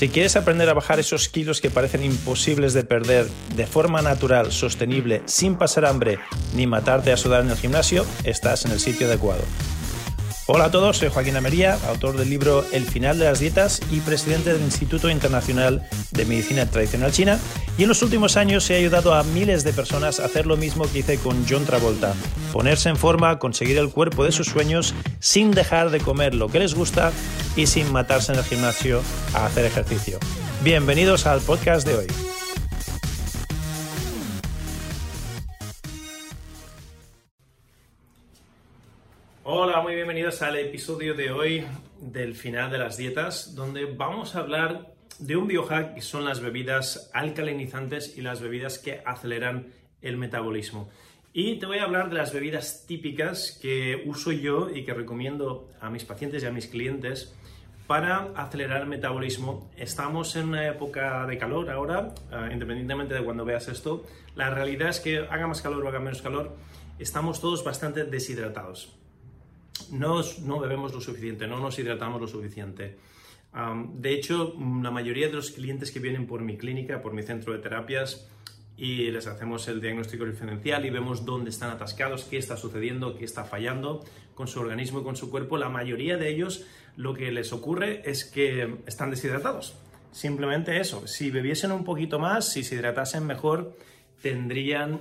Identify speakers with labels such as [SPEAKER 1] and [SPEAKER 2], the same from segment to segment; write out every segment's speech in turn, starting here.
[SPEAKER 1] Si quieres aprender a bajar esos kilos que parecen imposibles de perder de forma natural, sostenible, sin pasar hambre ni matarte a sudar en el gimnasio, estás en el sitio adecuado. Hola a todos, soy Joaquín Amería, autor del libro El final de las dietas y presidente del Instituto Internacional de Medicina Tradicional China. Y en los últimos años he ayudado a miles de personas a hacer lo mismo que hice con John Travolta, ponerse en forma, conseguir el cuerpo de sus sueños sin dejar de comer lo que les gusta y sin matarse en el gimnasio a hacer ejercicio. Bienvenidos al podcast de hoy. Hola, muy bienvenidos al episodio de hoy del final de las dietas, donde vamos a hablar de un biohack que son las bebidas alcalinizantes y las bebidas que aceleran el metabolismo. Y te voy a hablar de las bebidas típicas que uso yo y que recomiendo a mis pacientes y a mis clientes para acelerar el metabolismo. Estamos en una época de calor ahora, eh, independientemente de cuando veas esto. La realidad es que haga más calor o haga menos calor, estamos todos bastante deshidratados no, no bebemos lo suficiente, no nos hidratamos lo suficiente. de hecho, la mayoría de los clientes que vienen por mi clínica, por mi centro de terapias, y les hacemos el diagnóstico diferencial y vemos dónde están atascados, qué está sucediendo, qué está fallando con su organismo y con su cuerpo, la mayoría de ellos lo que les ocurre es que están deshidratados. Simplemente eso, si bebiesen un poquito más, si se hidratasen mejor, tendrían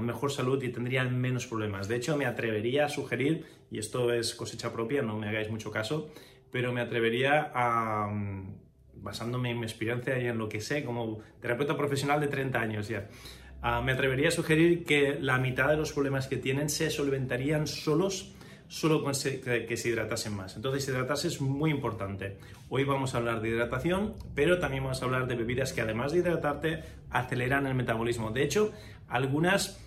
[SPEAKER 1] mejor salud y tendrían menos problemas. De hecho, me atrevería a sugerir, y esto es cosecha propia, no me hagáis mucho caso, pero me atrevería a, basándome en mi experiencia y en lo que sé como terapeuta profesional de 30 años ya, me atrevería a sugerir que la mitad de los problemas que tienen se solventarían solos solo con que se hidratasen más. Entonces, hidratarse es muy importante. Hoy vamos a hablar de hidratación, pero también vamos a hablar de bebidas que además de hidratarte, aceleran el metabolismo. De hecho, algunas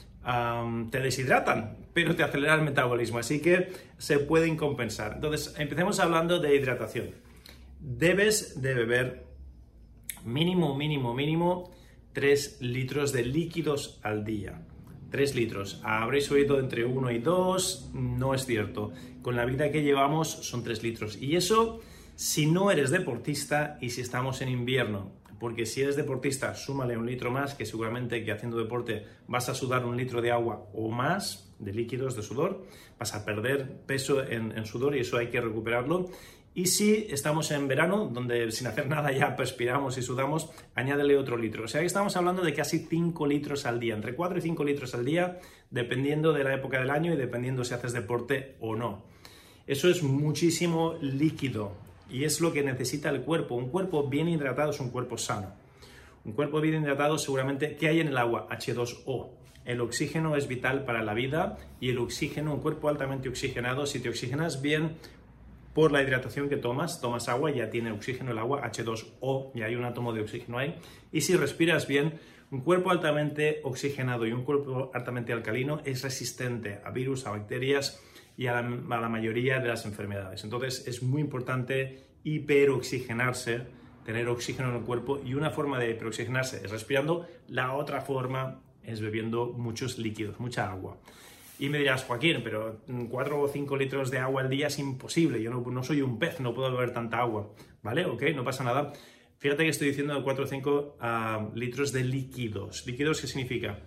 [SPEAKER 1] te deshidratan, pero te aceleran el metabolismo, así que se pueden compensar. Entonces, empecemos hablando de hidratación. Debes de beber mínimo, mínimo, mínimo 3 litros de líquidos al día. 3 litros. Habréis oído entre 1 y 2, no es cierto. Con la vida que llevamos son 3 litros. Y eso si no eres deportista y si estamos en invierno. Porque si eres deportista, súmale un litro más, que seguramente que haciendo deporte vas a sudar un litro de agua o más de líquidos, de sudor, vas a perder peso en, en sudor y eso hay que recuperarlo. Y si estamos en verano, donde sin hacer nada ya perspiramos y sudamos, añádele otro litro. O sea que estamos hablando de casi 5 litros al día, entre 4 y 5 litros al día, dependiendo de la época del año y dependiendo si haces deporte o no. Eso es muchísimo líquido y es lo que necesita el cuerpo. Un cuerpo bien hidratado es un cuerpo sano. Un cuerpo bien hidratado seguramente, ¿qué hay en el agua? H2O. El oxígeno es vital para la vida y el oxígeno, un cuerpo altamente oxigenado, si te oxigenas bien, por la hidratación que tomas, tomas agua, ya tiene oxígeno el agua, H2O, y hay un átomo de oxígeno ahí. Y si respiras bien, un cuerpo altamente oxigenado y un cuerpo altamente alcalino es resistente a virus, a bacterias y a la, mayoría de las enfermedades. Entonces es muy importante hiperoxigenarse, tener oxígeno en el cuerpo y una forma de hiperoxigenarse es respirando, la otra forma es bebiendo muchos líquidos, mucha agua. Y me dirás, Joaquín, pero 4 o 5 litros de agua al día es imposible. Yo no, soy un pez, no puedo beber tanta agua. ¿Vale? Ok, no pasa nada. Fíjate que estoy diciendo 4 o 5 ah, litros de líquidos. ¿Líquidos qué significa?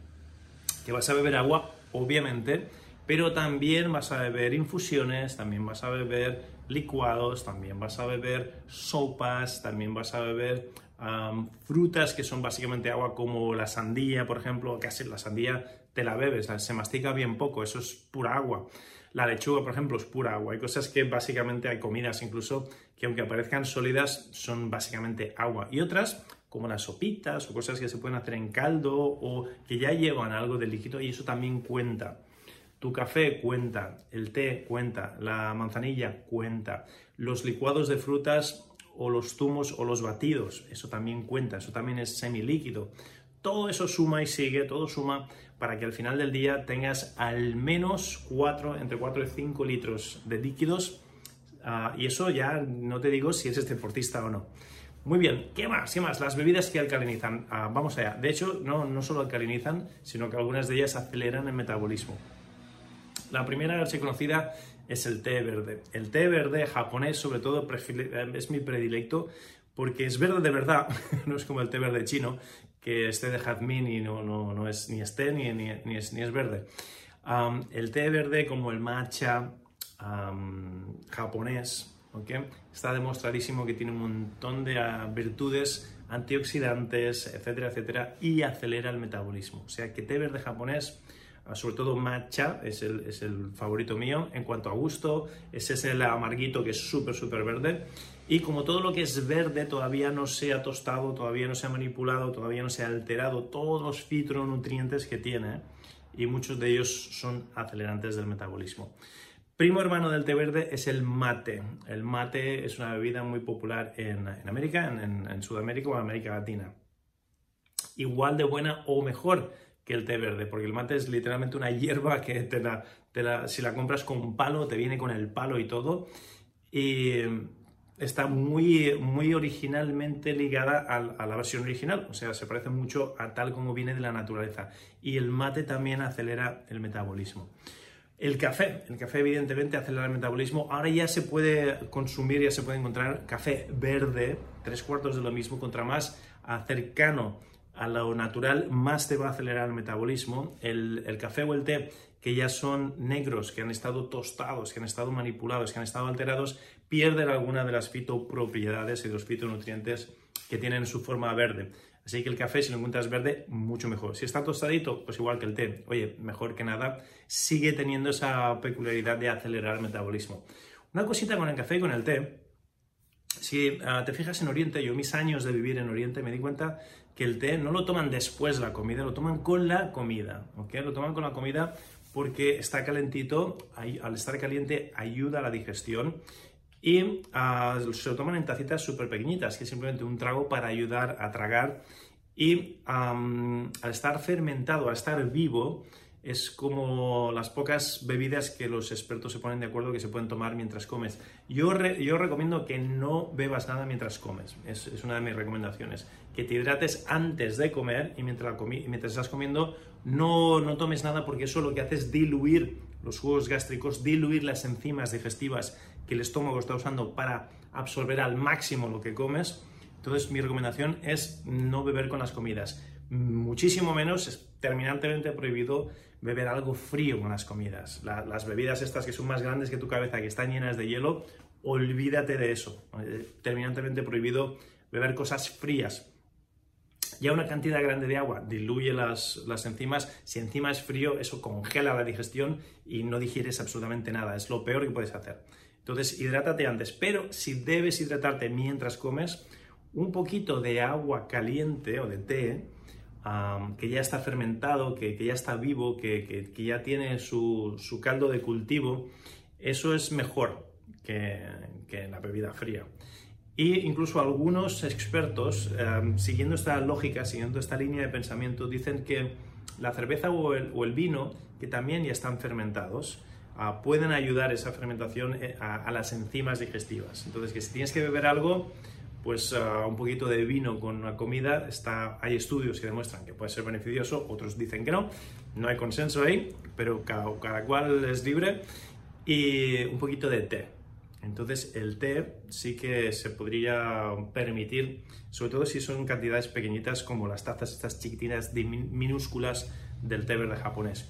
[SPEAKER 1] Que vas a beber agua, obviamente, pero también vas a beber infusiones, también vas a beber licuados, también vas a beber sopas, también vas a beber frutas que son básicamente agua como la sandía, por ejemplo, casi la sandía te la bebes, se mastica bien poco, eso es pura agua. La lechuga, por ejemplo, es pura agua. Hay cosas que básicamente hay comidas incluso que aunque aparezcan sólidas son básicamente agua. Y otras como las sopitas o cosas que se pueden hacer en caldo o que ya llevan algo de líquido y eso también cuenta. Tu café cuenta, el té cuenta, la manzanilla cuenta, los licuados de frutas o los zumos o los batidos, eso también cuenta, eso también es semilíquido. Todo eso suma y sigue, todo suma para que al final del día tengas al menos 4, entre 4 y 5 litros de líquidos. Ah, y eso ya no te digo si eres deportista o no. Muy bien, ¿qué más? ¿Qué más? Las bebidas que alcalinizan. Ah, vamos allá. De hecho, no, no solo alcalinizan, sino que algunas de ellas aceleran el metabolismo. La primera conocida es el té verde. El té verde japonés, sobre todo, es mi predilecto porque es verde de verdad, no es como el té verde chino, que es té de jazmín y no, no, no es ni es té ni, ni, ni, es, ni es, verde. Um, el té verde como el matcha um, japonés, ¿okay? está demostradísimo que tiene un montón de uh, virtudes antioxidantes, etcétera, etcétera, y acelera el metabolismo. O sea que té verde japonés Ah, sobre todo matcha es el, es el, favorito mío en cuanto a gusto, ese es el amarguito que es súper, súper verde. Y como todo lo que es verde todavía no se ha tostado, todavía no se ha manipulado, todavía no se ha alterado todos los fitronutrientes que tiene, y muchos de ellos son acelerantes del metabolismo. Primo hermano del té verde es el mate. El mate es una bebida muy popular en, en América, en, en Sudamérica o en América Latina. Igual de buena o mejor que el té verde, porque el mate es literalmente una hierba que te la, te la, si la compras con palo, te viene con el palo y todo. Y está muy, muy originalmente ligada a, a, la versión original, o sea, se parece mucho a tal como viene de la naturaleza. Y el mate también acelera el metabolismo. El café, el café evidentemente acelera el metabolismo. Ahora ya se puede consumir, ya se puede encontrar café verde, tres cuartos de lo mismo, contra más cercano a lo natural, más te va a acelerar el metabolismo. El, café o el té que ya son negros, que han estado tostados, que han estado manipulados, que han estado alterados, pierden alguna de las fitopropiedades y los fitonutrientes que tienen su forma verde. Así que el café, si lo encuentras verde, mucho mejor. Si está tostadito, pues igual que el té. Oye, mejor que nada, sigue teniendo esa peculiaridad de acelerar el metabolismo. Una cosita con el café y con el té, si uh, te fijas en Oriente, yo mis años de vivir en Oriente me di cuenta que el té no lo toman después de la comida, lo toman con la comida, ¿ok? Lo toman con la comida porque está calentito, al estar caliente ayuda a la digestión y uh, se lo toman en tacitas súper pequeñitas, que es simplemente un trago para ayudar a tragar y al estar fermentado, al estar vivo, es como las pocas bebidas que los expertos se ponen de acuerdo que se pueden tomar mientras comes. Yo, yo recomiendo que no bebas nada mientras comes, es, es, una de mis recomendaciones. Que te hidrates antes de comer y mientras, mientras estás comiendo no, no tomes nada porque eso lo que hace es diluir los jugos gástricos, diluir las enzimas digestivas que el estómago está usando para absorber al máximo lo que comes. Entonces mi recomendación es no beber con las comidas. Muchísimo menos, es terminantemente prohibido beber algo frío con las comidas. La, las bebidas estas que son más grandes que tu cabeza, que están llenas de hielo, olvídate de eso. Eh, terminantemente prohibido beber cosas frías. Ya una cantidad grande de agua diluye las, las enzimas. Si encima es frío, eso congela la digestión y no digieres absolutamente nada. Es lo peor que puedes hacer. Entonces, hidrátate antes. Pero si debes hidratarte mientras comes, un poquito de agua caliente o de té que ya está fermentado, que, que ya está vivo, que, que, que ya tiene su, su, caldo de cultivo, eso es mejor que, la bebida fría. Y incluso algunos expertos, siguiendo esta lógica, siguiendo esta línea de pensamiento, dicen que la cerveza o el, vino, que también ya están fermentados, uh, pueden ayudar esa fermentación eh, a, a, las enzimas digestivas. Entonces, que si tienes que beber algo, pues uh, un poquito de vino con una comida, está, hay estudios que demuestran que puede ser beneficioso, otros dicen que no, no hay consenso ahí, pero cada, cada cual es libre, y un poquito de té. Entonces el té sí que se podría permitir, sobre todo si son cantidades pequeñitas como las tazas estas chiquitinas minúsculas del té verde japonés.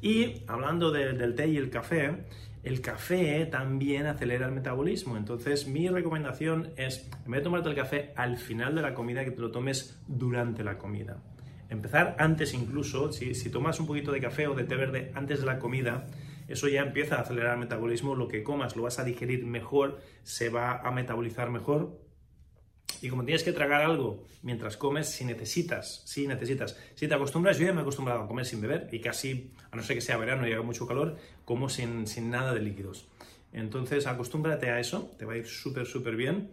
[SPEAKER 1] Y hablando de, del té y el café, el café también acelera el metabolismo. Entonces, mi recomendación es, en vez de tomarte el café al final de la comida, que te lo tomes durante la comida. Empezar antes incluso, si, si tomas un poquito de café o de té verde antes de la comida, eso ya empieza a acelerar el metabolismo, lo que comas lo vas a digerir mejor, se va a metabolizar mejor y como tienes que tragar algo mientras comes, si necesitas, si necesitas, si te acostumbras, yo ya me he acostumbrado a comer sin beber y casi, a no ser que sea verano y haga mucho calor, como sin, sin nada de líquidos. Entonces, acostúmbrate a eso, te va a ir súper, súper bien.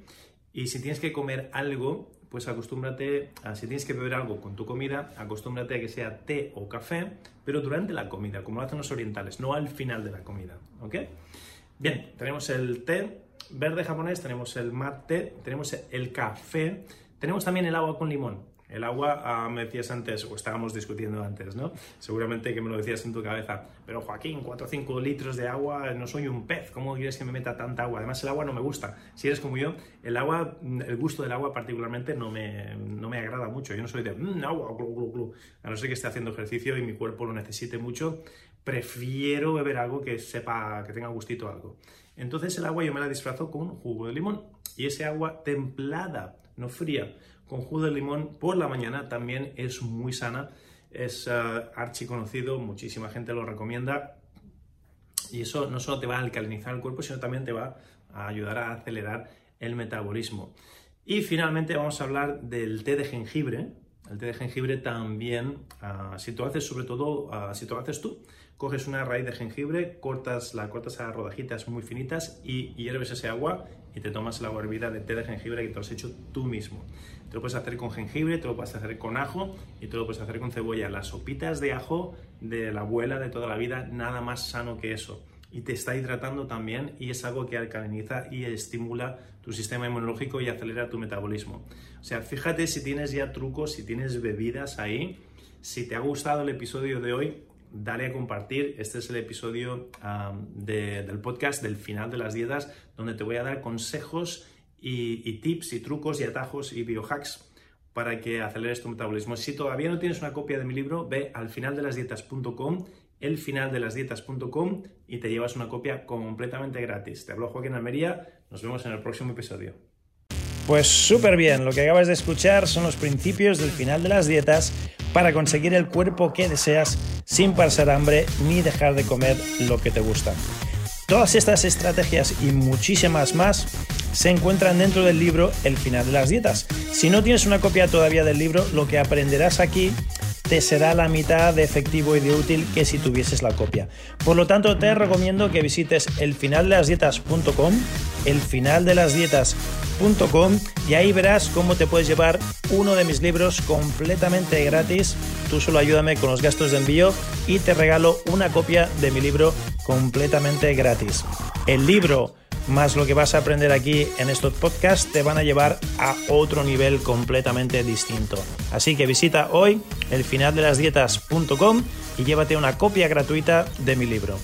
[SPEAKER 1] Y si tienes que comer algo, pues acostúmbrate, a, si tienes que beber algo con tu comida, acostúmbrate a que sea té o café, pero durante la comida, como lo hacen los orientales, no al final de la comida, ¿ok? Bien, tenemos el té, verde japonés, tenemos el mate, tenemos el café, tenemos también el agua con limón. El agua, ah, me decías antes, o estábamos discutiendo antes, ¿no? Seguramente que me lo decías en tu cabeza, pero Joaquín, 4 o 5 litros de agua, no soy un pez, ¿cómo quieres que me meta tanta agua? Además, el agua no me gusta. Si eres como yo, el agua, el gusto del agua particularmente no me, no me agrada mucho. Yo no soy de, mmm, agua, glu, glu, glu. A no ser que esté haciendo ejercicio y mi cuerpo lo necesite mucho, prefiero beber algo que sepa, que tenga gustito algo. Entonces el agua yo me la disfrazo con jugo de limón y ese agua templada, no fría, con jugo de limón por la mañana también es muy sana, es uh, archiconocido, muchísima gente lo recomienda y eso no solo te va a alcalinizar el cuerpo, sino también te va a ayudar a acelerar el metabolismo. Y finalmente vamos a hablar del té de jengibre. El té de jengibre también, uh, si tú haces sobre todo, uh, si tú haces tú, coges una raíz de jengibre, cortas, la cortas a rodajitas muy finitas y hierves ese agua y te tomas agua hervida de té de jengibre que te has hecho tú mismo. Te lo puedes hacer con jengibre, te lo puedes hacer con ajo y te lo puedes hacer con cebolla. Las sopitas de ajo de la abuela de toda la vida, nada más sano que eso. Y te está hidratando también y es algo que alcaliniza y estimula tu sistema inmunológico y acelera tu metabolismo. O sea, fíjate si tienes ya trucos, si tienes bebidas ahí. Si te ha gustado el episodio de hoy, dale a compartir. Este es el episodio del podcast del final de las dietas, donde te voy a dar consejos y, tips y trucos y atajos y biohacks para que aceleres tu metabolismo. Si todavía no tienes una copia de mi libro, ve al finaldelasdietas.com, elfinaldelasdietas.com y te llevas una copia completamente gratis. Te hablo Joaquín Almería, nos vemos en el próximo episodio.
[SPEAKER 2] Pues súper bien, lo que acabas de escuchar son los principios del final de las dietas para conseguir el cuerpo que deseas sin pasar hambre ni dejar de comer lo que te gusta. Todas estas estrategias y muchísimas más se encuentran dentro del libro El final de las dietas. Si no tienes una copia todavía del libro, lo que aprenderás aquí te será la mitad de efectivo y de útil que si tuvieses la copia. Por lo tanto, te recomiendo que visites elfinaldelasdietas.com, elfinaldelasdietas.com y ahí verás cómo te puedes llevar uno de mis libros completamente gratis. Tú solo ayúdame con los gastos de envío y te regalo una copia de mi libro completamente gratis. El libro más lo que vas a aprender aquí en estos podcasts te van a llevar a otro nivel completamente distinto. Así que visita hoy el y llévate una copia gratuita de mi libro.